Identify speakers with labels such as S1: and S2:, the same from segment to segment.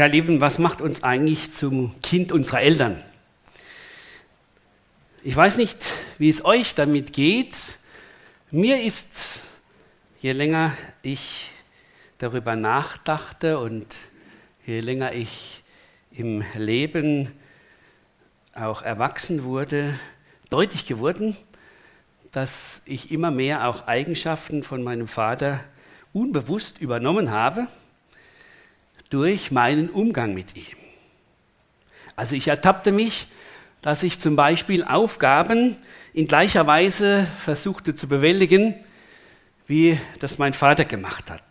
S1: Ja, Lieben, was macht uns eigentlich zum Kind unserer Eltern? Ich weiß nicht, wie es euch damit geht. Mir ist, je länger ich darüber nachdachte und je länger ich im Leben auch erwachsen wurde, deutlich geworden, dass ich immer mehr auch Eigenschaften von meinem Vater unbewusst übernommen habe durch meinen Umgang mit ihm. Also ich ertappte mich, dass ich zum Beispiel Aufgaben in gleicher Weise versuchte zu bewältigen, wie das mein Vater gemacht hat.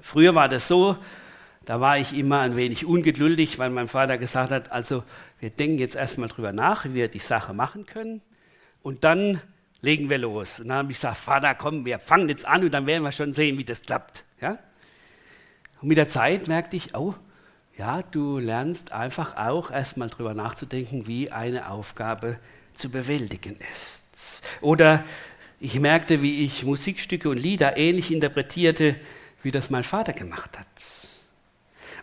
S1: Früher war das so, da war ich immer ein wenig ungeduldig, weil mein Vater gesagt hat, also wir denken jetzt erstmal drüber nach, wie wir die Sache machen können und dann legen wir los. Und dann habe ich gesagt, Vater, komm, wir fangen jetzt an und dann werden wir schon sehen, wie das klappt. Ja? Und mit der Zeit merkte ich, oh, ja, du lernst einfach auch erstmal drüber nachzudenken, wie eine Aufgabe zu bewältigen ist. Oder ich merkte, wie ich Musikstücke und Lieder ähnlich interpretierte, wie das mein Vater gemacht hat.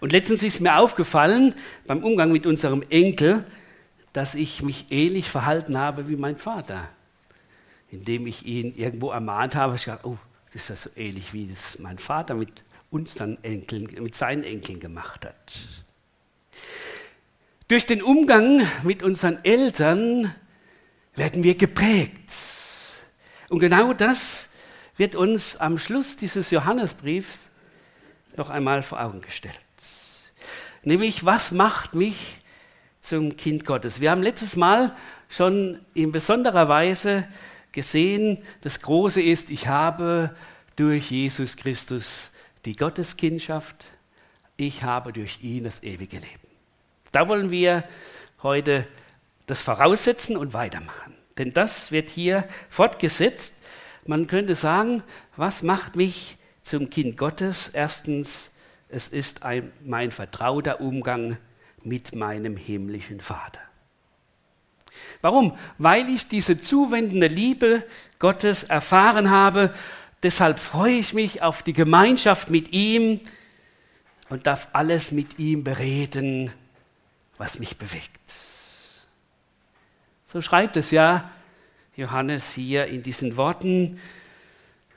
S1: Und letztens ist mir aufgefallen beim Umgang mit unserem Enkel, dass ich mich ähnlich verhalten habe wie mein Vater. Indem ich ihn irgendwo ermahnt habe, ich dachte, oh, das ist ja so ähnlich wie das mein Vater mit unseren Enkeln, mit seinen Enkeln gemacht hat. Durch den Umgang mit unseren Eltern werden wir geprägt. Und genau das wird uns am Schluss dieses Johannesbriefs noch einmal vor Augen gestellt. Nämlich, was macht mich zum Kind Gottes? Wir haben letztes Mal schon in besonderer Weise gesehen, das Große ist, ich habe durch Jesus Christus die Gotteskindschaft, ich habe durch ihn das ewige Leben. Da wollen wir heute das voraussetzen und weitermachen. Denn das wird hier fortgesetzt. Man könnte sagen, was macht mich zum Kind Gottes? Erstens, es ist ein, mein vertrauter Umgang mit meinem himmlischen Vater. Warum? Weil ich diese zuwendende Liebe Gottes erfahren habe Deshalb freue ich mich auf die Gemeinschaft mit ihm und darf alles mit ihm bereden, was mich bewegt. So schreibt es ja Johannes hier in diesen Worten.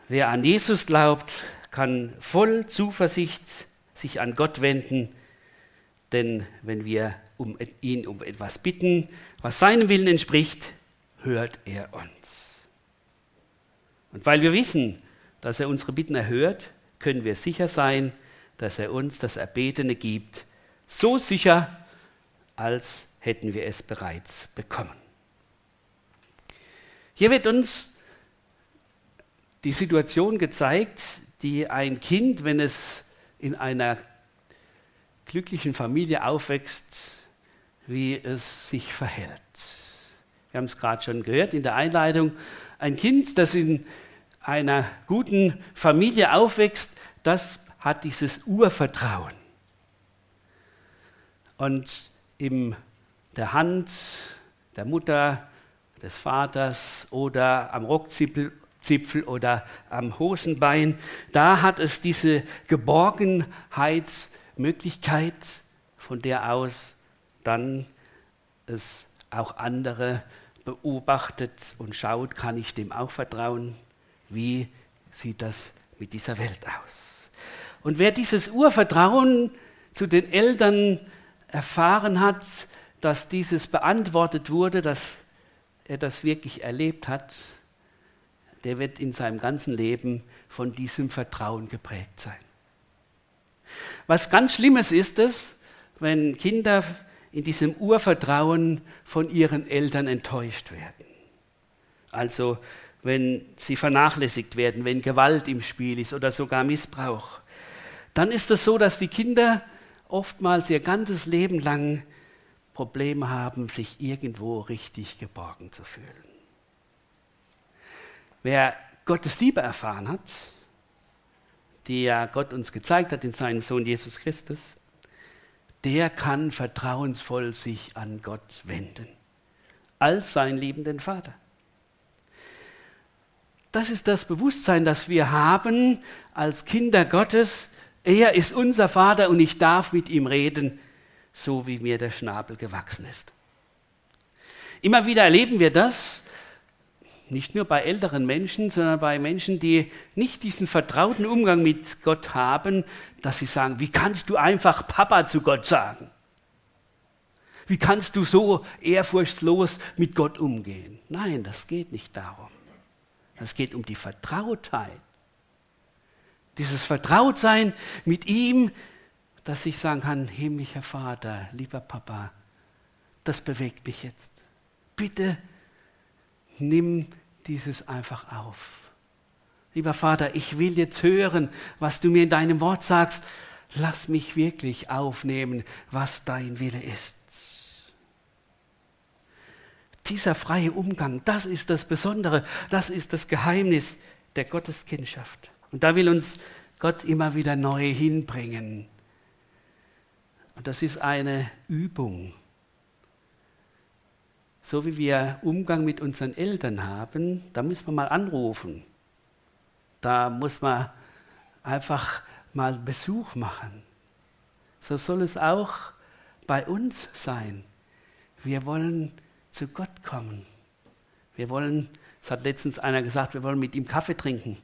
S1: Wer an Jesus glaubt, kann voll Zuversicht sich an Gott wenden, denn wenn wir um ihn um etwas bitten, was seinem Willen entspricht, hört er uns. Und weil wir wissen, dass er unsere Bitten erhört, können wir sicher sein, dass er uns das Erbetene gibt. So sicher, als hätten wir es bereits bekommen. Hier wird uns die Situation gezeigt, die ein Kind, wenn es in einer glücklichen Familie aufwächst, wie es sich verhält. Wir haben es gerade schon gehört in der Einleitung. Ein Kind, das in einer guten Familie aufwächst, das hat dieses Urvertrauen. Und in der Hand der Mutter, des Vaters oder am Rockzipfel oder am Hosenbein, da hat es diese Geborgenheitsmöglichkeit, von der aus dann es auch andere beobachtet und schaut, kann ich dem auch vertrauen? Wie sieht das mit dieser Welt aus? Und wer dieses Urvertrauen zu den Eltern erfahren hat, dass dieses beantwortet wurde, dass er das wirklich erlebt hat, der wird in seinem ganzen Leben von diesem Vertrauen geprägt sein. Was ganz Schlimmes ist es, wenn Kinder in diesem Urvertrauen von ihren Eltern enttäuscht werden. Also wenn sie vernachlässigt werden, wenn Gewalt im Spiel ist oder sogar Missbrauch, dann ist es so, dass die Kinder oftmals ihr ganzes Leben lang Probleme haben, sich irgendwo richtig geborgen zu fühlen. Wer Gottes Liebe erfahren hat, die ja Gott uns gezeigt hat in seinem Sohn Jesus Christus, der kann vertrauensvoll sich an Gott wenden, als seinen liebenden Vater. Das ist das Bewusstsein, das wir haben als Kinder Gottes. Er ist unser Vater und ich darf mit ihm reden, so wie mir der Schnabel gewachsen ist. Immer wieder erleben wir das, nicht nur bei älteren Menschen, sondern bei Menschen, die nicht diesen vertrauten Umgang mit Gott haben, dass sie sagen, wie kannst du einfach Papa zu Gott sagen? Wie kannst du so ehrfurchtslos mit Gott umgehen? Nein, das geht nicht darum. Es geht um die Vertrautheit. Dieses Vertrautsein mit ihm, dass ich sagen kann, himmlischer Vater, lieber Papa, das bewegt mich jetzt. Bitte nimm dieses einfach auf. Lieber Vater, ich will jetzt hören, was du mir in deinem Wort sagst. Lass mich wirklich aufnehmen, was dein Wille ist. Dieser freie Umgang, das ist das Besondere, das ist das Geheimnis der Gotteskindschaft. Und da will uns Gott immer wieder neu hinbringen. Und das ist eine Übung. So wie wir Umgang mit unseren Eltern haben, da müssen wir mal anrufen. Da muss man einfach mal Besuch machen. So soll es auch bei uns sein. Wir wollen zu Gott kommen. Wir wollen, es hat letztens einer gesagt, wir wollen mit ihm Kaffee trinken.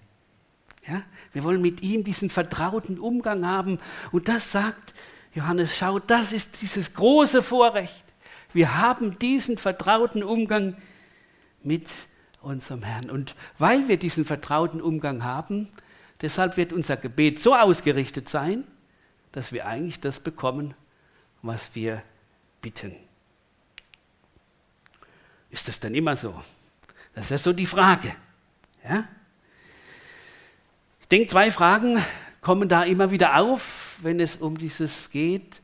S1: Ja? Wir wollen mit ihm diesen vertrauten Umgang haben. Und das sagt Johannes, schau, das ist dieses große Vorrecht. Wir haben diesen vertrauten Umgang mit unserem Herrn. Und weil wir diesen vertrauten Umgang haben, deshalb wird unser Gebet so ausgerichtet sein, dass wir eigentlich das bekommen, was wir bitten. Ist das denn immer so? Das ist ja so die Frage. Ja? Ich denke, zwei Fragen kommen da immer wieder auf, wenn es um dieses geht.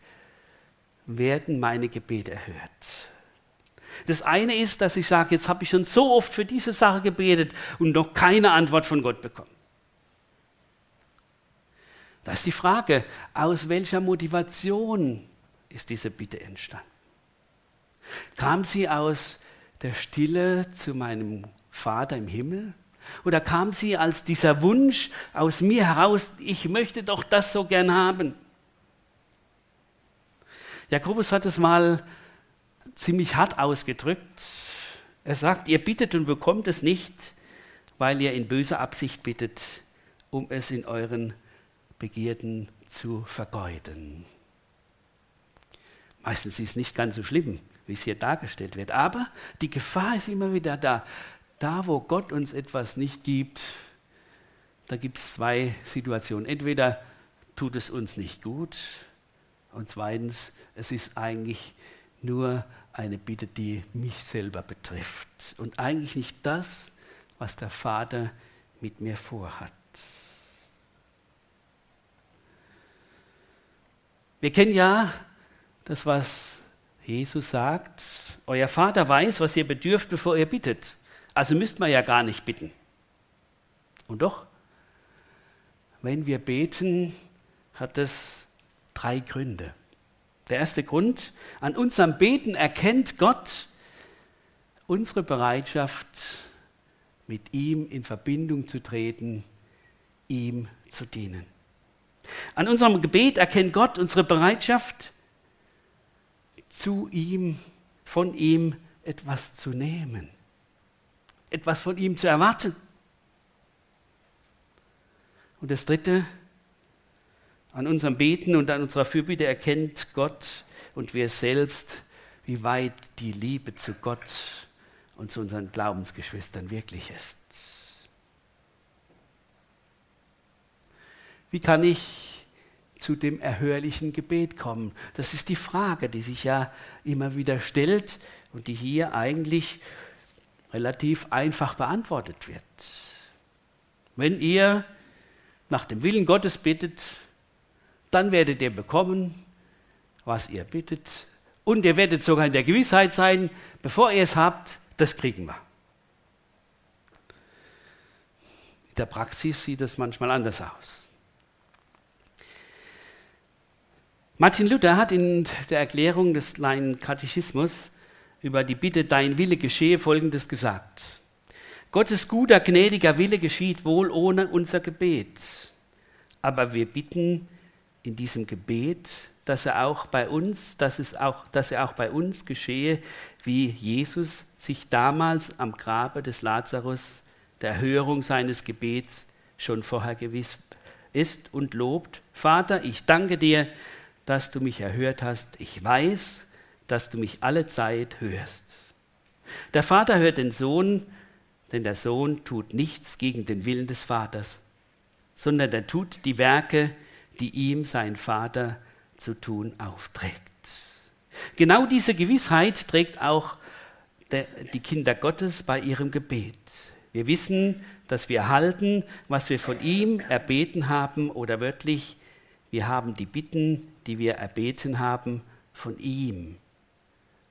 S1: Werden meine Gebete erhört? Das eine ist, dass ich sage, jetzt habe ich schon so oft für diese Sache gebetet und noch keine Antwort von Gott bekommen. Da ist die Frage, aus welcher Motivation ist diese Bitte entstanden? Kam sie aus der Stille zu meinem Vater im Himmel? Oder kam sie als dieser Wunsch aus mir heraus, ich möchte doch das so gern haben? Jakobus hat es mal ziemlich hart ausgedrückt. Er sagt, ihr bittet und bekommt es nicht, weil ihr in böser Absicht bittet, um es in euren Begierden zu vergeuden. Meistens ist es nicht ganz so schlimm, wie es hier dargestellt wird. Aber die Gefahr ist immer wieder da. Da, wo Gott uns etwas nicht gibt, da gibt es zwei Situationen. Entweder tut es uns nicht gut und zweitens, es ist eigentlich nur eine Bitte, die mich selber betrifft und eigentlich nicht das, was der Vater mit mir vorhat. Wir kennen ja das, was Jesus sagt, euer Vater weiß, was ihr bedürft, bevor ihr bittet. Also müsst man ja gar nicht bitten. Und doch, wenn wir beten, hat das drei Gründe. Der erste Grund, an unserem Beten erkennt Gott unsere Bereitschaft, mit ihm in Verbindung zu treten, ihm zu dienen. An unserem Gebet erkennt Gott unsere Bereitschaft, zu ihm, von ihm etwas zu nehmen, etwas von ihm zu erwarten. Und das Dritte, an unserem Beten und an unserer Fürbitte erkennt Gott und wir selbst, wie weit die Liebe zu Gott und zu unseren Glaubensgeschwistern wirklich ist. Wie kann ich zu dem erhörlichen Gebet kommen? Das ist die Frage, die sich ja immer wieder stellt und die hier eigentlich relativ einfach beantwortet wird. Wenn ihr nach dem Willen Gottes bittet, dann werdet ihr bekommen, was ihr bittet. Und ihr werdet sogar in der Gewissheit sein, bevor ihr es habt, das kriegen wir. In der Praxis sieht es manchmal anders aus. Martin Luther hat in der Erklärung des kleinen Katechismus über die Bitte, dein Wille geschehe, Folgendes gesagt. Gottes guter, gnädiger Wille geschieht wohl ohne unser Gebet, aber wir bitten in diesem Gebet, dass er auch bei uns, dass es auch, dass er auch bei uns geschehe, wie Jesus sich damals am Grabe des Lazarus der Erhörung seines Gebets schon vorher gewiss ist und lobt. Vater, ich danke dir, dass du mich erhört hast. Ich weiß, dass du mich alle Zeit hörst. Der Vater hört den Sohn, denn der Sohn tut nichts gegen den Willen des Vaters, sondern er tut die Werke, die ihm sein Vater zu tun aufträgt. Genau diese Gewissheit trägt auch die Kinder Gottes bei ihrem Gebet. Wir wissen, dass wir erhalten, was wir von ihm erbeten haben oder wörtlich, wir haben die Bitten, die wir erbeten haben, von ihm.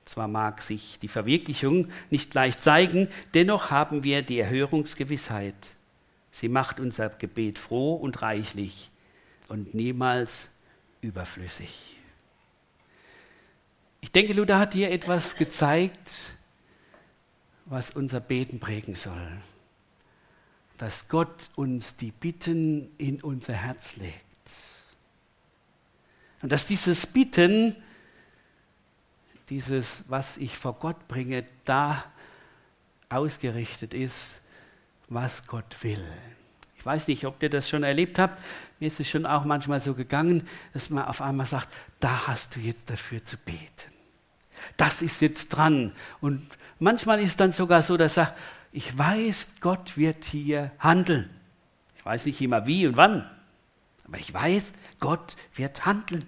S1: Zwar mag sich die Verwirklichung nicht leicht zeigen, dennoch haben wir die Erhörungsgewissheit. Sie macht unser Gebet froh und reichlich und niemals überflüssig. Ich denke, Luther hat hier etwas gezeigt, was unser Beten prägen soll. Dass Gott uns die Bitten in unser Herz legt. Und dass dieses Bitten, dieses, was ich vor Gott bringe, da ausgerichtet ist, was Gott will. Ich weiß nicht, ob ihr das schon erlebt habt. Mir ist es schon auch manchmal so gegangen, dass man auf einmal sagt, da hast du jetzt dafür zu beten. Das ist jetzt dran. Und manchmal ist dann sogar so, dass er sagt, ich weiß, Gott wird hier handeln. Ich weiß nicht immer wie und wann, aber ich weiß, Gott wird handeln.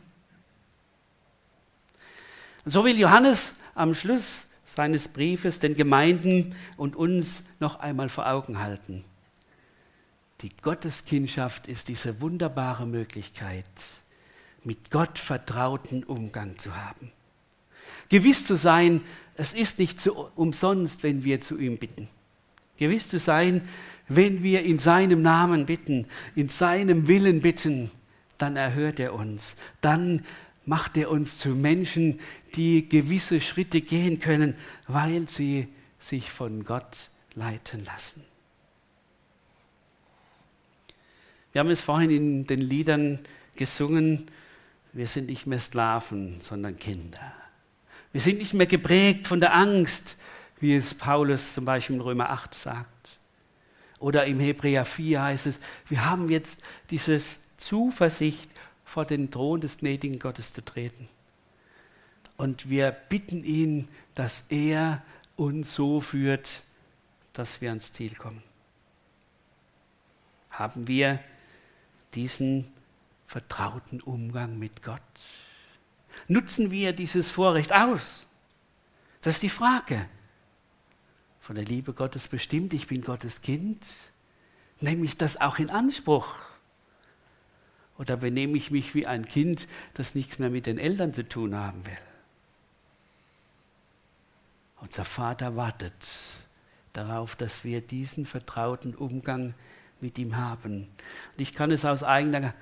S1: Und so will Johannes am Schluss seines Briefes den Gemeinden und uns noch einmal vor Augen halten. Die Gotteskindschaft ist diese wunderbare Möglichkeit, mit Gott vertrauten Umgang zu haben. Gewiss zu sein, es ist nicht so umsonst, wenn wir zu ihm bitten. Gewiss zu sein, wenn wir in seinem Namen bitten, in seinem Willen bitten, dann erhört er uns. Dann macht er uns zu Menschen, die gewisse Schritte gehen können, weil sie sich von Gott leiten lassen. Wir haben es vorhin in den Liedern gesungen, wir sind nicht mehr Sklaven, sondern Kinder. Wir sind nicht mehr geprägt von der Angst, wie es Paulus zum Beispiel in Römer 8 sagt. Oder im Hebräer 4 heißt es, wir haben jetzt diese Zuversicht, vor den Thron des gnädigen Gottes zu treten. Und wir bitten ihn, dass er uns so führt, dass wir ans Ziel kommen. Haben wir diesen vertrauten Umgang mit Gott? Nutzen wir dieses Vorrecht aus? Das ist die Frage. Von der Liebe Gottes bestimmt, ich bin Gottes Kind. Nehme ich das auch in Anspruch? Oder benehme ich mich wie ein Kind, das nichts mehr mit den Eltern zu tun haben will? Unser Vater wartet darauf, dass wir diesen vertrauten Umgang mit ihm haben. Und ich kann es aus eigener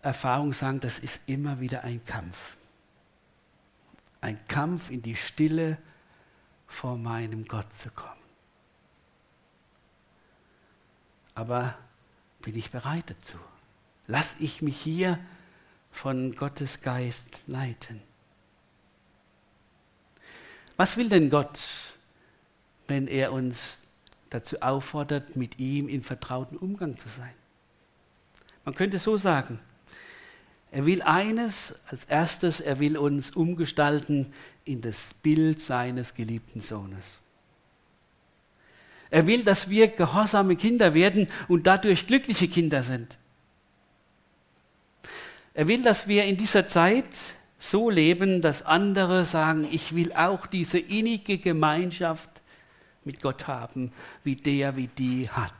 S1: Erfahrung sagen, das ist immer wieder ein Kampf. Ein Kampf in die Stille vor meinem Gott zu kommen. Aber bin ich bereit dazu? Lass ich mich hier von Gottes Geist leiten? Was will denn Gott, wenn er uns dazu auffordert, mit ihm in vertrauten Umgang zu sein? Man könnte so sagen, er will eines als erstes, er will uns umgestalten in das Bild seines geliebten Sohnes. Er will, dass wir gehorsame Kinder werden und dadurch glückliche Kinder sind. Er will, dass wir in dieser Zeit so leben, dass andere sagen, ich will auch diese innige Gemeinschaft mit Gott haben, wie der, wie die hat.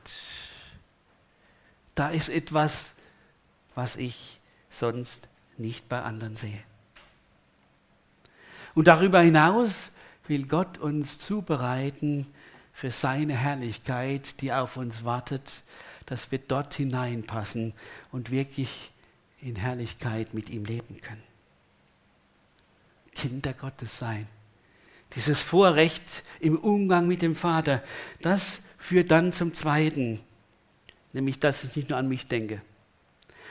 S1: Da ist etwas, was ich sonst nicht bei anderen sehe. Und darüber hinaus will Gott uns zubereiten für seine Herrlichkeit, die auf uns wartet, dass wir dort hineinpassen und wirklich in Herrlichkeit mit ihm leben können. Kinder Gottes sein. Dieses Vorrecht im Umgang mit dem Vater, das führt dann zum Zweiten, nämlich dass ich nicht nur an mich denke,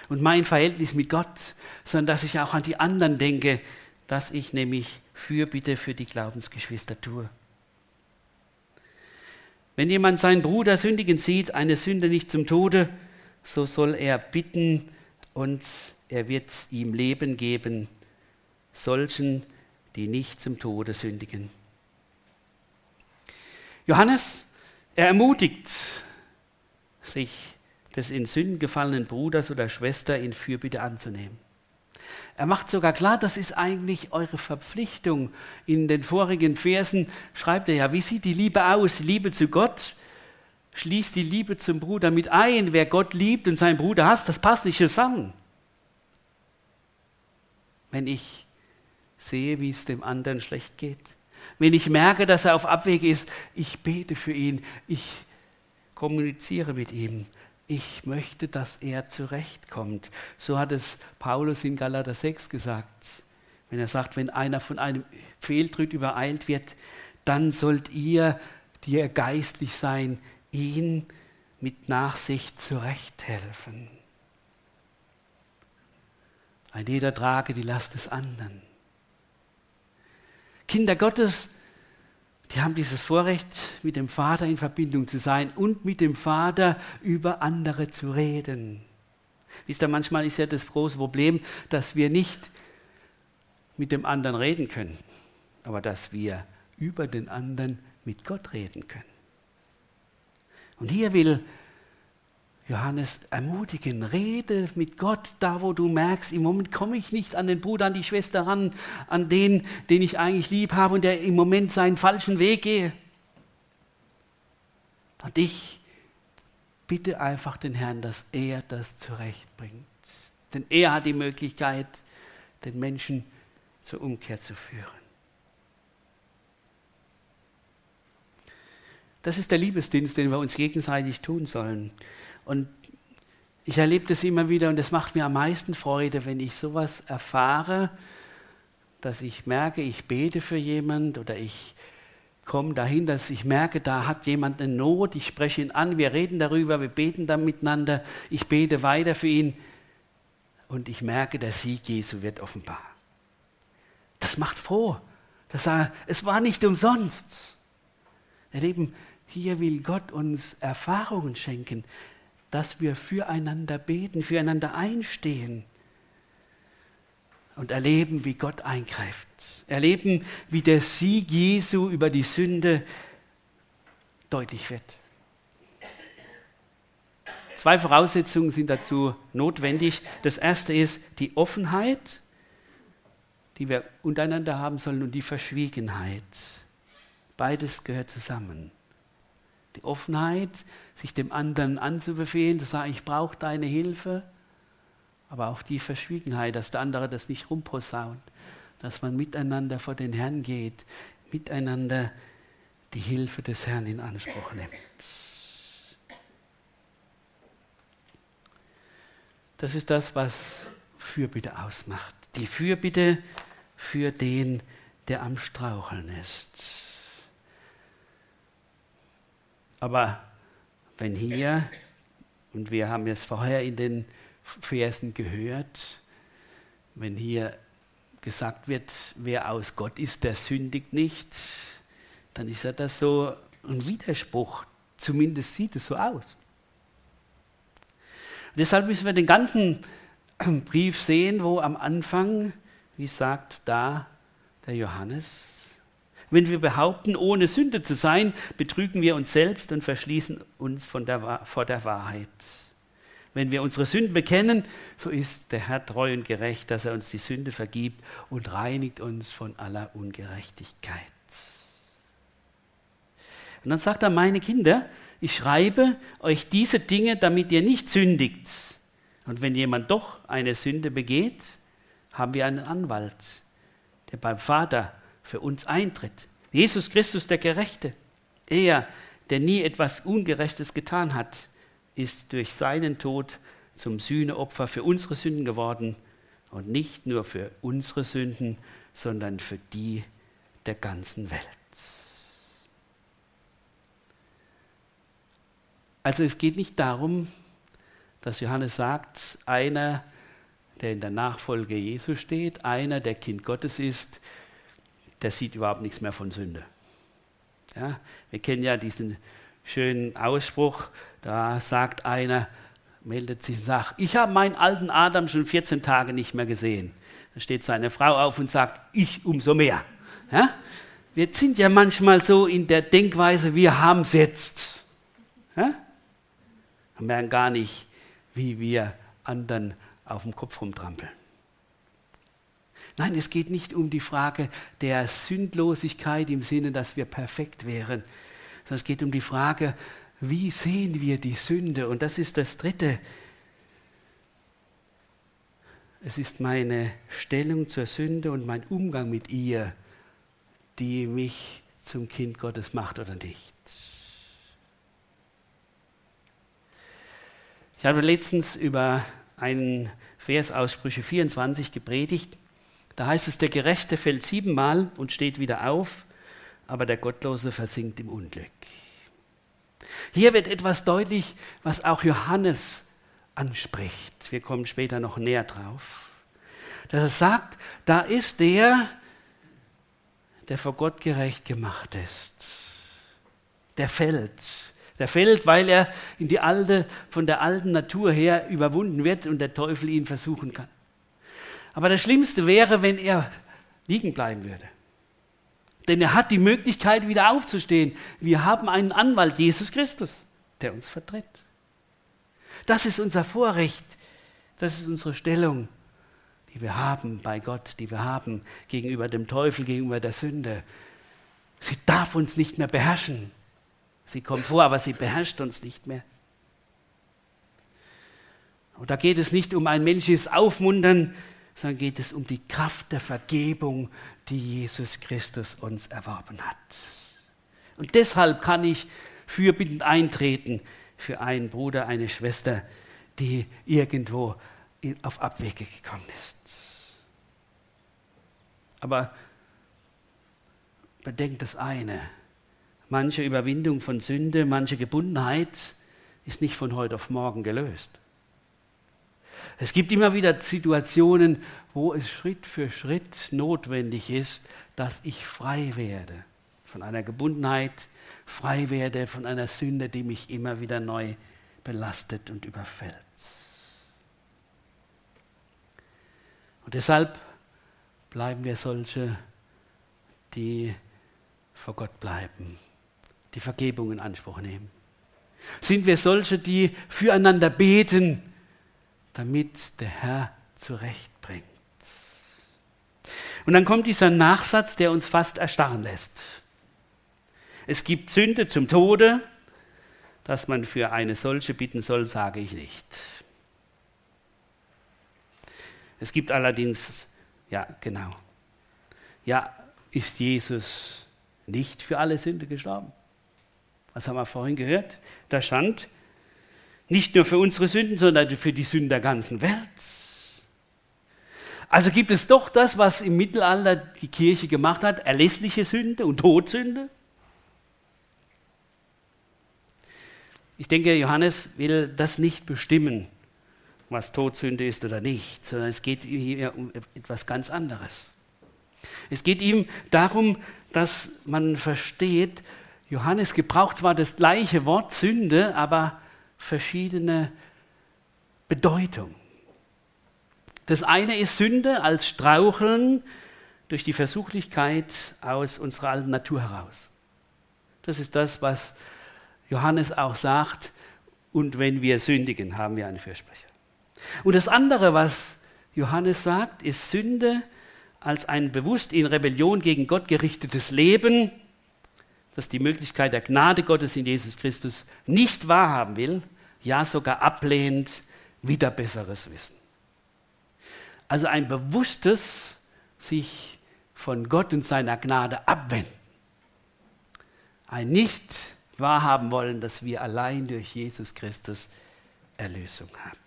S1: und mein Verhältnis mit Gott, sondern dass ich auch an die anderen denke, dass ich nämlich Fürbitte für die Glaubensgeschwister tue. Wenn jemand seinen Bruder sündigen sieht, eine Sünde nicht zum Tode, so soll er bitten und er wird ihm Leben geben, solchen, die nicht zum Tode sündigen. Johannes, er ermutigt sich des in Sünden gefallenen Bruders oder Schwester in Fürbitte anzunehmen. Er macht sogar klar, das ist eigentlich eure Verpflichtung. In den vorigen Versen schreibt er ja, wie sieht die Liebe aus? Liebe zu Gott schließt die Liebe zum Bruder mit ein. Wer Gott liebt und seinen Bruder hasst, das passt nicht zusammen. Wenn ich sehe, wie es dem anderen schlecht geht, wenn ich merke, dass er auf Abweg ist, ich bete für ihn, ich kommuniziere mit ihm, ich möchte, dass er zurechtkommt. So hat es Paulus in Galater 6 gesagt. Wenn er sagt, wenn einer von einem Fehltritt übereilt wird, dann sollt ihr, die ihr geistlich sein, ihn mit Nachsicht zurechthelfen. Ein jeder trage die Last des anderen. Kinder Gottes die haben dieses Vorrecht, mit dem Vater in Verbindung zu sein und mit dem Vater über andere zu reden. Wisst ihr, manchmal ist ja das große Problem, dass wir nicht mit dem anderen reden können, aber dass wir über den anderen mit Gott reden können. Und hier will Johannes ermutigen, rede mit Gott da, wo du merkst, im Moment komme ich nicht an den Bruder, an die Schwester ran, an den, den ich eigentlich lieb habe und der im Moment seinen falschen Weg gehe. Und ich bitte einfach den Herrn, dass er das zurechtbringt. Denn er hat die Möglichkeit, den Menschen zur Umkehr zu führen. Das ist der Liebesdienst, den wir uns gegenseitig tun sollen. Und ich erlebe das immer wieder und es macht mir am meisten Freude, wenn ich sowas erfahre, dass ich merke, ich bete für jemand oder ich komme dahin, dass ich merke, da hat jemand eine Not, ich spreche ihn an, wir reden darüber, wir beten dann miteinander, ich bete weiter für ihn und ich merke, der Sieg Jesu wird offenbar. Das macht froh. Das, es war nicht umsonst. Erleben, hier will Gott uns Erfahrungen schenken dass wir füreinander beten, füreinander einstehen und erleben, wie Gott eingreift. Erleben, wie der Sieg Jesu über die Sünde deutlich wird. Zwei Voraussetzungen sind dazu notwendig. Das erste ist die Offenheit, die wir untereinander haben sollen, und die Verschwiegenheit. Beides gehört zusammen. Die Offenheit, sich dem anderen anzubefehlen, zu sagen, ich brauche deine Hilfe, aber auch die Verschwiegenheit, dass der andere das nicht rumposaunt, dass man miteinander vor den Herrn geht, miteinander die Hilfe des Herrn in Anspruch nimmt. Das ist das, was Fürbitte ausmacht. Die Fürbitte für den, der am Straucheln ist. Aber wenn hier, und wir haben es vorher in den Versen gehört, wenn hier gesagt wird, wer aus Gott ist, der sündigt nicht, dann ist ja das so ein Widerspruch. Zumindest sieht es so aus. Und deshalb müssen wir den ganzen Brief sehen, wo am Anfang, wie sagt da der Johannes, wenn wir behaupten, ohne Sünde zu sein, betrügen wir uns selbst und verschließen uns der, vor der Wahrheit. Wenn wir unsere Sünden bekennen, so ist der Herr treu und gerecht, dass er uns die Sünde vergibt und reinigt uns von aller Ungerechtigkeit. Und dann sagt er, meine Kinder, ich schreibe euch diese Dinge, damit ihr nicht sündigt. Und wenn jemand doch eine Sünde begeht, haben wir einen Anwalt, der beim Vater für uns eintritt. Jesus Christus, der Gerechte, er, der nie etwas Ungerechtes getan hat, ist durch seinen Tod zum Sühneopfer für unsere Sünden geworden und nicht nur für unsere Sünden, sondern für die der ganzen Welt. Also es geht nicht darum, dass Johannes sagt, einer, der in der Nachfolge Jesu steht, einer, der Kind Gottes ist, der sieht überhaupt nichts mehr von Sünde. Ja, wir kennen ja diesen schönen Ausspruch, da sagt einer, meldet sich und sagt, ich habe meinen alten Adam schon 14 Tage nicht mehr gesehen. Da steht seine Frau auf und sagt, ich umso mehr. Ja? Wir sind ja manchmal so in der Denkweise, wir haben es jetzt. Ja? Und merken gar nicht, wie wir anderen auf dem Kopf rumtrampeln. Nein, es geht nicht um die Frage der Sündlosigkeit im Sinne, dass wir perfekt wären, sondern es geht um die Frage, wie sehen wir die Sünde? Und das ist das Dritte. Es ist meine Stellung zur Sünde und mein Umgang mit ihr, die mich zum Kind Gottes macht oder nicht. Ich habe letztens über einen Vers aus Sprüche 24 gepredigt. Da heißt es, der Gerechte fällt siebenmal und steht wieder auf, aber der Gottlose versinkt im Unglück. Hier wird etwas deutlich, was auch Johannes anspricht. Wir kommen später noch näher drauf. Dass er sagt, da ist der, der vor Gott gerecht gemacht ist. Der fällt. Der fällt, weil er in die alte, von der alten Natur her überwunden wird und der Teufel ihn versuchen kann. Aber das Schlimmste wäre, wenn er liegen bleiben würde. Denn er hat die Möglichkeit, wieder aufzustehen. Wir haben einen Anwalt, Jesus Christus, der uns vertritt. Das ist unser Vorrecht. Das ist unsere Stellung, die wir haben bei Gott, die wir haben gegenüber dem Teufel, gegenüber der Sünde. Sie darf uns nicht mehr beherrschen. Sie kommt vor, aber sie beherrscht uns nicht mehr. Und da geht es nicht um ein menschliches Aufmuntern, sondern geht es um die Kraft der Vergebung, die Jesus Christus uns erworben hat. Und deshalb kann ich fürbittend eintreten für einen Bruder, eine Schwester, die irgendwo auf Abwege gekommen ist. Aber bedenkt das eine, manche Überwindung von Sünde, manche Gebundenheit ist nicht von heute auf morgen gelöst. Es gibt immer wieder Situationen, wo es Schritt für Schritt notwendig ist, dass ich frei werde von einer Gebundenheit, frei werde von einer Sünde, die mich immer wieder neu belastet und überfällt. Und deshalb bleiben wir solche, die vor Gott bleiben, die Vergebung in Anspruch nehmen. Sind wir solche, die füreinander beten, damit der Herr zurechtbringt. Und dann kommt dieser Nachsatz, der uns fast erstarren lässt. Es gibt Sünde zum Tode, dass man für eine solche bitten soll, sage ich nicht. Es gibt allerdings, ja, genau. Ja, ist Jesus nicht für alle Sünde gestorben? Was haben wir vorhin gehört? Da stand, nicht nur für unsere Sünden, sondern für die Sünden der ganzen Welt. Also gibt es doch das, was im Mittelalter die Kirche gemacht hat, erlässliche Sünde und Todsünde? Ich denke, Johannes will das nicht bestimmen, was Todsünde ist oder nicht, sondern es geht hier um etwas ganz anderes. Es geht ihm darum, dass man versteht, Johannes gebraucht zwar das gleiche Wort Sünde, aber verschiedene Bedeutung. Das eine ist Sünde als Straucheln durch die Versuchlichkeit aus unserer alten Natur heraus. Das ist das, was Johannes auch sagt. Und wenn wir sündigen, haben wir einen Fürsprecher. Und das andere, was Johannes sagt, ist Sünde als ein bewusst in Rebellion gegen Gott gerichtetes Leben, das die Möglichkeit der Gnade Gottes in Jesus Christus nicht wahrhaben will, ja sogar ablehnt, wieder besseres Wissen. Also ein bewusstes sich von Gott und seiner Gnade abwenden. Ein nicht wahrhaben wollen, dass wir allein durch Jesus Christus Erlösung haben.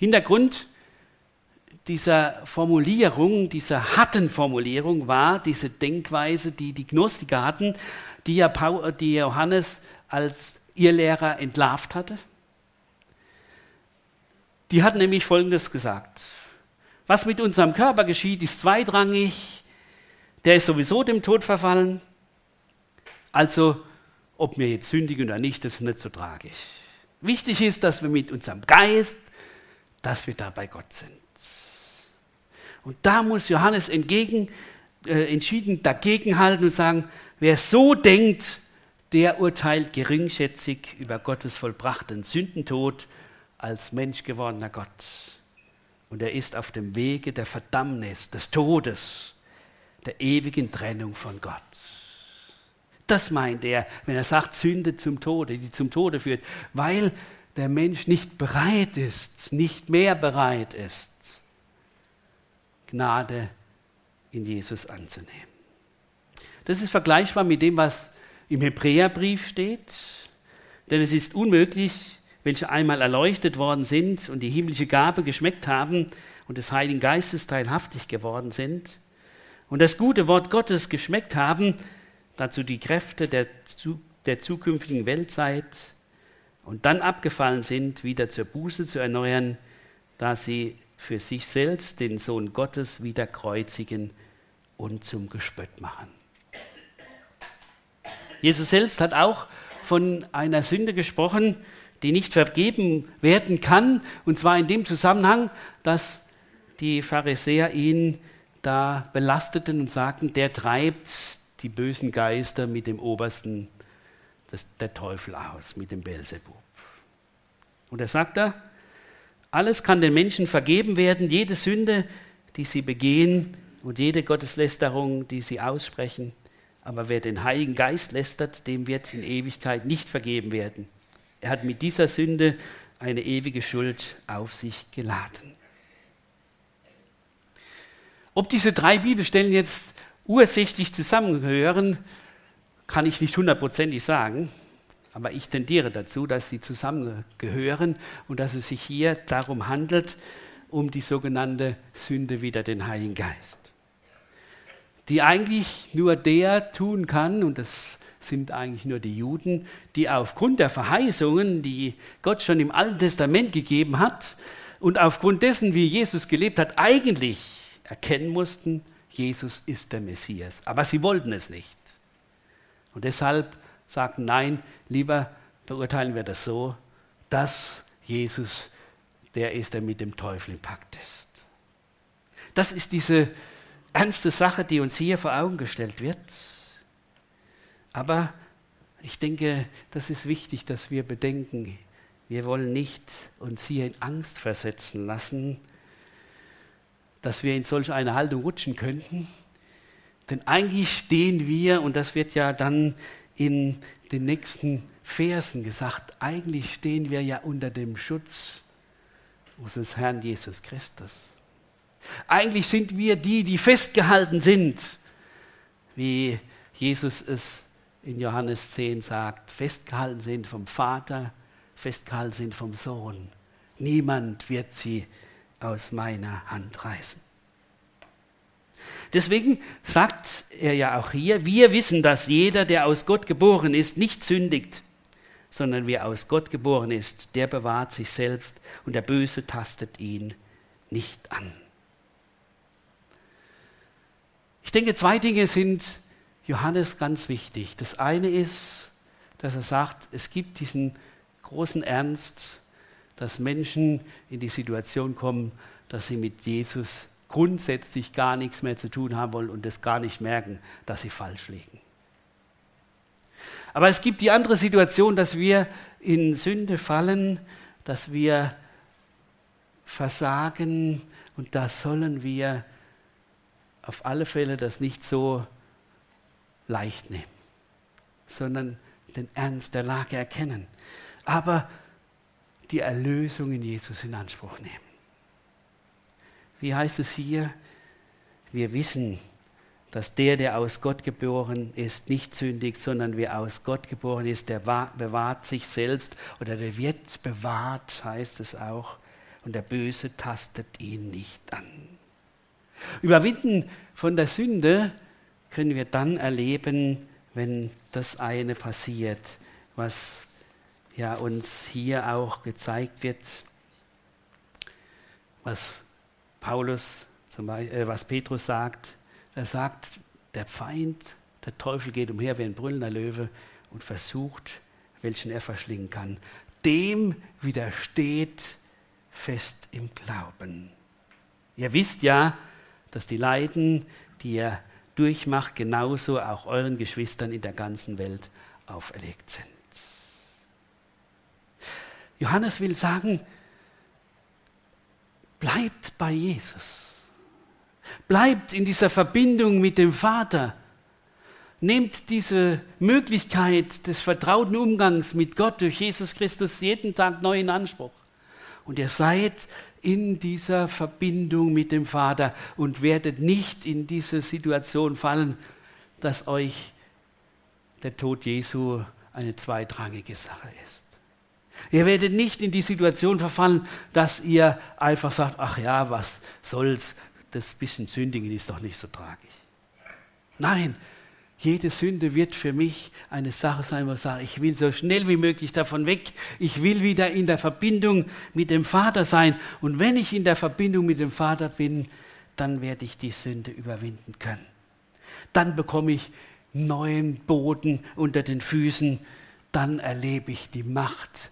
S1: Hintergrund dieser Formulierung, dieser harten Formulierung war diese Denkweise, die die Gnostiker hatten, die, ja Paul, die Johannes als ihr Lehrer entlarvt hatte. Die hat nämlich Folgendes gesagt. Was mit unserem Körper geschieht, ist zweitrangig. Der ist sowieso dem Tod verfallen. Also, ob wir jetzt sündigen oder nicht, das ist nicht so tragisch. Wichtig ist, dass wir mit unserem Geist, dass wir da bei Gott sind. Und da muss Johannes entgegen, äh, entschieden dagegenhalten und sagen, wer so denkt, der urteilt geringschätzig über Gottes vollbrachten Sündentod als Mensch gewordener Gott. Und er ist auf dem Wege der Verdammnis, des Todes, der ewigen Trennung von Gott. Das meint er, wenn er sagt, Sünde zum Tode, die zum Tode führt, weil der Mensch nicht bereit ist, nicht mehr bereit ist, Gnade in Jesus anzunehmen. Das ist vergleichbar mit dem, was im Hebräerbrief steht, denn es ist unmöglich, welche einmal erleuchtet worden sind und die himmlische Gabe geschmeckt haben und des Heiligen Geistes teilhaftig geworden sind und das gute Wort Gottes geschmeckt haben, dazu die Kräfte der, der zukünftigen Weltzeit und dann abgefallen sind, wieder zur Buße zu erneuern, da sie für sich selbst den Sohn Gottes wieder kreuzigen und zum Gespött machen. Jesus selbst hat auch von einer Sünde gesprochen, die nicht vergeben werden kann, und zwar in dem Zusammenhang, dass die Pharisäer ihn da belasteten und sagten, der treibt die bösen Geister mit dem Obersten, das, der Teufel aus, mit dem Beelzebub. Und er sagt da, alles kann den Menschen vergeben werden, jede Sünde, die sie begehen und jede Gotteslästerung, die sie aussprechen. Aber wer den Heiligen Geist lästert, dem wird in Ewigkeit nicht vergeben werden. Er hat mit dieser Sünde eine ewige Schuld auf sich geladen. Ob diese drei Bibelstellen jetzt ursächlich zusammengehören, kann ich nicht hundertprozentig sagen, aber ich tendiere dazu, dass sie zusammengehören und dass es sich hier darum handelt, um die sogenannte Sünde wider den Heiligen Geist, die eigentlich nur der tun kann, und das sind eigentlich nur die Juden, die aufgrund der Verheißungen, die Gott schon im Alten Testament gegeben hat und aufgrund dessen, wie Jesus gelebt hat, eigentlich erkennen mussten, Jesus ist der Messias. Aber sie wollten es nicht. Und deshalb sagten, nein, lieber beurteilen wir das so, dass Jesus der ist, der mit dem Teufel im Pakt ist. Das ist diese ernste Sache, die uns hier vor Augen gestellt wird. Aber ich denke, das ist wichtig, dass wir bedenken, wir wollen nicht uns hier in Angst versetzen lassen, dass wir in solch eine Haltung rutschen könnten. Denn eigentlich stehen wir, und das wird ja dann in den nächsten Versen gesagt, eigentlich stehen wir ja unter dem Schutz unseres Herrn Jesus Christus. Eigentlich sind wir die, die festgehalten sind, wie Jesus es in Johannes 10 sagt, festgehalten sind vom Vater, festgehalten sind vom Sohn. Niemand wird sie aus meiner Hand reißen. Deswegen sagt er ja auch hier, wir wissen, dass jeder, der aus Gott geboren ist, nicht sündigt, sondern wer aus Gott geboren ist, der bewahrt sich selbst und der Böse tastet ihn nicht an. Ich denke, zwei Dinge sind Johannes ganz wichtig. Das eine ist, dass er sagt, es gibt diesen großen Ernst, dass Menschen in die Situation kommen, dass sie mit Jesus grundsätzlich gar nichts mehr zu tun haben wollen und es gar nicht merken, dass sie falsch liegen. Aber es gibt die andere Situation, dass wir in Sünde fallen, dass wir versagen und da sollen wir auf alle Fälle das nicht so leicht nehmen, sondern den Ernst der Lage erkennen. Aber die Erlösung in Jesus in Anspruch nehmen. Wie heißt es hier? Wir wissen, dass der, der aus Gott geboren ist, nicht sündigt, sondern wer aus Gott geboren ist, der bewahrt sich selbst oder der wird bewahrt, heißt es auch, und der Böse tastet ihn nicht an. Überwinden von der Sünde können wir dann erleben, wenn das eine passiert, was ja uns hier auch gezeigt wird. was Paulus, äh, was Petrus sagt. Er sagt, der Feind, der Teufel geht umher wie ein brüllender Löwe und versucht, welchen er verschlingen kann. Dem widersteht fest im Glauben. Ihr wisst ja, dass die Leiden, die ihr durchmacht, genauso auch euren Geschwistern in der ganzen Welt auferlegt sind. Johannes will sagen, bleibt bei Jesus. Bleibt in dieser Verbindung mit dem Vater. Nehmt diese Möglichkeit des vertrauten Umgangs mit Gott durch Jesus Christus jeden Tag neu in Anspruch. Und ihr seid in dieser Verbindung mit dem Vater und werdet nicht in diese Situation fallen, dass euch der Tod Jesu eine zweitrangige Sache ist. Ihr werdet nicht in die Situation verfallen, dass ihr einfach sagt, ach ja, was soll's, das bisschen Sündigen ist doch nicht so tragisch. Nein, jede Sünde wird für mich eine Sache sein, wo ich sage, ich will so schnell wie möglich davon weg. Ich will wieder in der Verbindung mit dem Vater sein. Und wenn ich in der Verbindung mit dem Vater bin, dann werde ich die Sünde überwinden können. Dann bekomme ich neuen Boden unter den Füßen. Dann erlebe ich die Macht,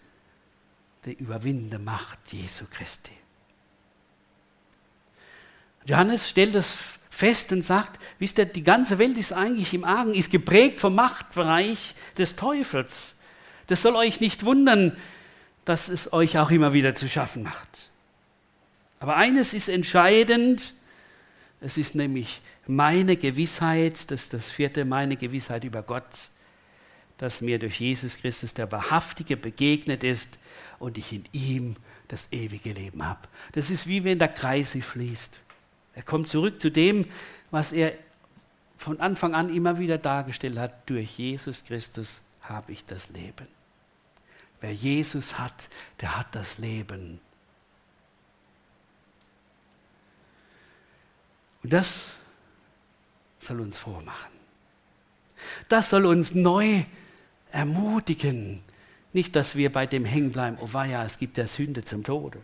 S1: die überwindende Macht Jesu Christi. Johannes stellt das fest und sagt, wisst ihr, die ganze Welt ist eigentlich im Argen, ist geprägt vom Machtbereich des Teufels. Das soll euch nicht wundern, dass es euch auch immer wieder zu schaffen macht. Aber eines ist entscheidend, es ist nämlich meine Gewissheit, das ist das vierte, meine Gewissheit über Gott, dass mir durch Jesus Christus der Wahrhaftige begegnet ist und ich in ihm das ewige Leben habe. Das ist wie wenn der Kreis sich schließt. Er kommt zurück zu dem, was er von Anfang an immer wieder dargestellt hat. Durch Jesus Christus habe ich das Leben. Wer Jesus hat, der hat das Leben. Und das soll uns vormachen. Das soll uns neu ermutigen. Nicht, dass wir bei dem hängen bleiben, oh ja, es gibt der Sünde zum Tode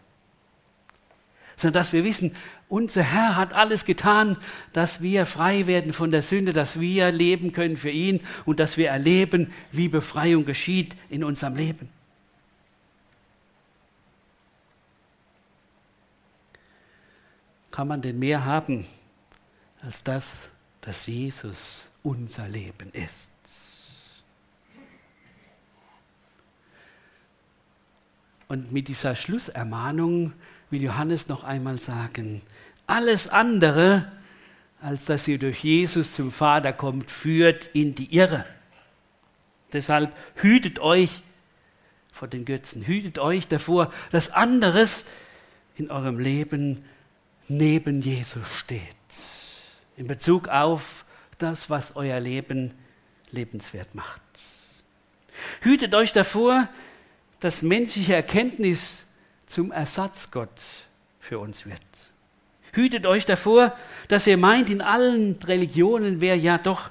S1: sondern dass wir wissen, unser Herr hat alles getan, dass wir frei werden von der Sünde, dass wir leben können für ihn und dass wir erleben, wie Befreiung geschieht in unserem Leben. Kann man denn mehr haben als das, dass Jesus unser Leben ist? Und mit dieser Schlussermahnung will Johannes noch einmal sagen, alles andere, als dass ihr durch Jesus zum Vater kommt, führt in die Irre. Deshalb hütet euch vor den Götzen, hütet euch davor, dass anderes in eurem Leben neben Jesus steht. In Bezug auf das, was euer Leben lebenswert macht. Hütet euch davor, dass menschliche Erkenntnis zum Ersatzgott für uns wird. Hütet euch davor, dass ihr meint, in allen Religionen wäre ja doch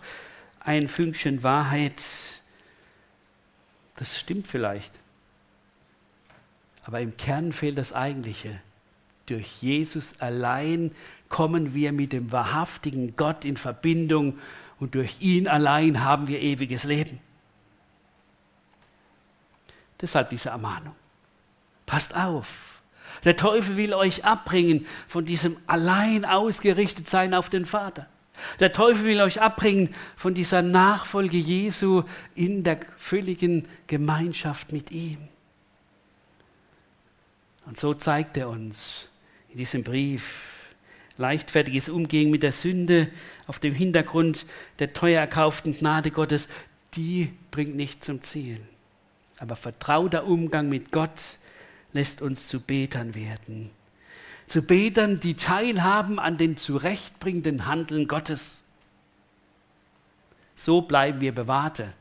S1: ein Fünkchen Wahrheit. Das stimmt vielleicht. Aber im Kern fehlt das Eigentliche. Durch Jesus allein kommen wir mit dem wahrhaftigen Gott in Verbindung und durch ihn allein haben wir ewiges Leben. Deshalb diese Ermahnung. Passt auf. Der Teufel will euch abbringen von diesem allein ausgerichtet sein auf den Vater. Der Teufel will euch abbringen von dieser Nachfolge Jesu in der völligen Gemeinschaft mit ihm. Und so zeigt er uns in diesem Brief leichtfertiges Umgehen mit der Sünde auf dem Hintergrund der teuer erkauften Gnade Gottes, die bringt nicht zum Ziel. Aber vertrauter Umgang mit Gott lässt uns zu Betern werden. Zu Betern, die teilhaben an den zurechtbringenden Handeln Gottes. So bleiben wir Bewahrte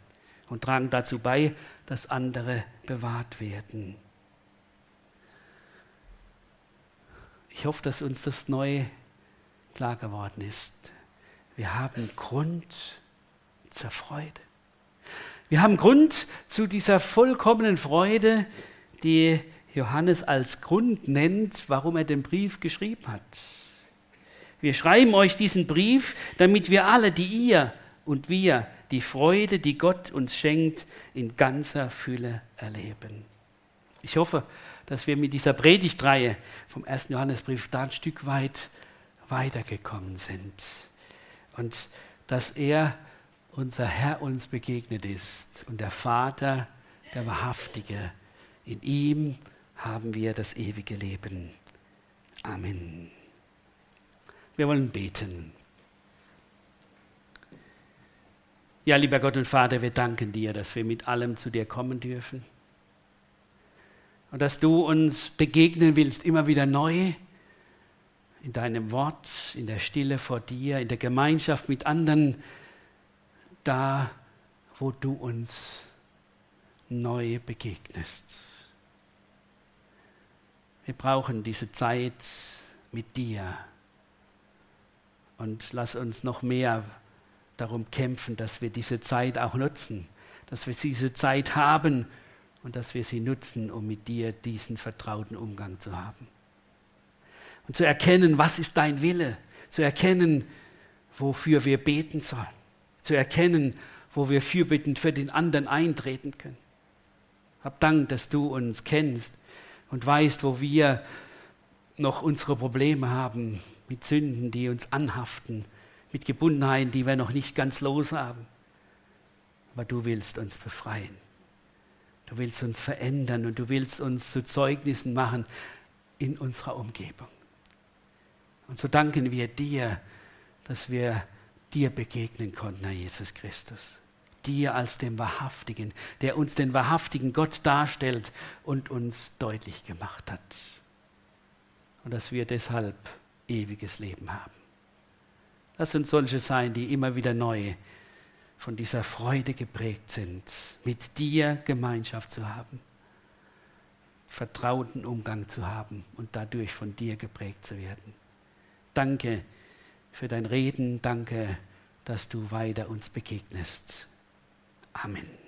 S1: und tragen dazu bei, dass andere bewahrt werden. Ich hoffe, dass uns das neu klar geworden ist. Wir haben Grund zur Freude. Wir haben Grund zu dieser vollkommenen Freude, die Johannes als Grund nennt, warum er den Brief geschrieben hat. Wir schreiben euch diesen Brief, damit wir alle, die ihr und wir, die Freude, die Gott uns schenkt, in ganzer Fülle erleben. Ich hoffe, dass wir mit dieser Predigtreihe vom 1. Johannesbrief da ein Stück weit weitergekommen sind und dass er, unser Herr, uns begegnet ist und der Vater, der Wahrhaftige. In ihm haben wir das ewige Leben. Amen. Wir wollen beten. Ja, lieber Gott und Vater, wir danken dir, dass wir mit allem zu dir kommen dürfen und dass du uns begegnen willst, immer wieder neu in deinem Wort, in der Stille vor dir, in der Gemeinschaft mit anderen, da, wo du uns neu begegnest. Wir brauchen diese Zeit mit dir. Und lass uns noch mehr darum kämpfen, dass wir diese Zeit auch nutzen, dass wir diese Zeit haben und dass wir sie nutzen, um mit dir diesen vertrauten Umgang zu haben. Und zu erkennen, was ist dein Wille, zu erkennen, wofür wir beten sollen, zu erkennen, wo wir fürbittend für den anderen eintreten können. Hab Dank, dass du uns kennst und weißt, wo wir noch unsere Probleme haben mit Sünden, die uns anhaften, mit Gebundenheiten, die wir noch nicht ganz los haben. Aber du willst uns befreien. Du willst uns verändern und du willst uns zu Zeugnissen machen in unserer Umgebung. Und so danken wir dir, dass wir dir begegnen konnten, Herr Jesus Christus. Dir als dem Wahrhaftigen, der uns den wahrhaftigen Gott darstellt und uns deutlich gemacht hat. Und dass wir deshalb ewiges Leben haben. Lass uns solche sein, die immer wieder neu von dieser Freude geprägt sind, mit dir Gemeinschaft zu haben, vertrauten Umgang zu haben und dadurch von dir geprägt zu werden. Danke für dein Reden. Danke, dass du weiter uns begegnest. Amen.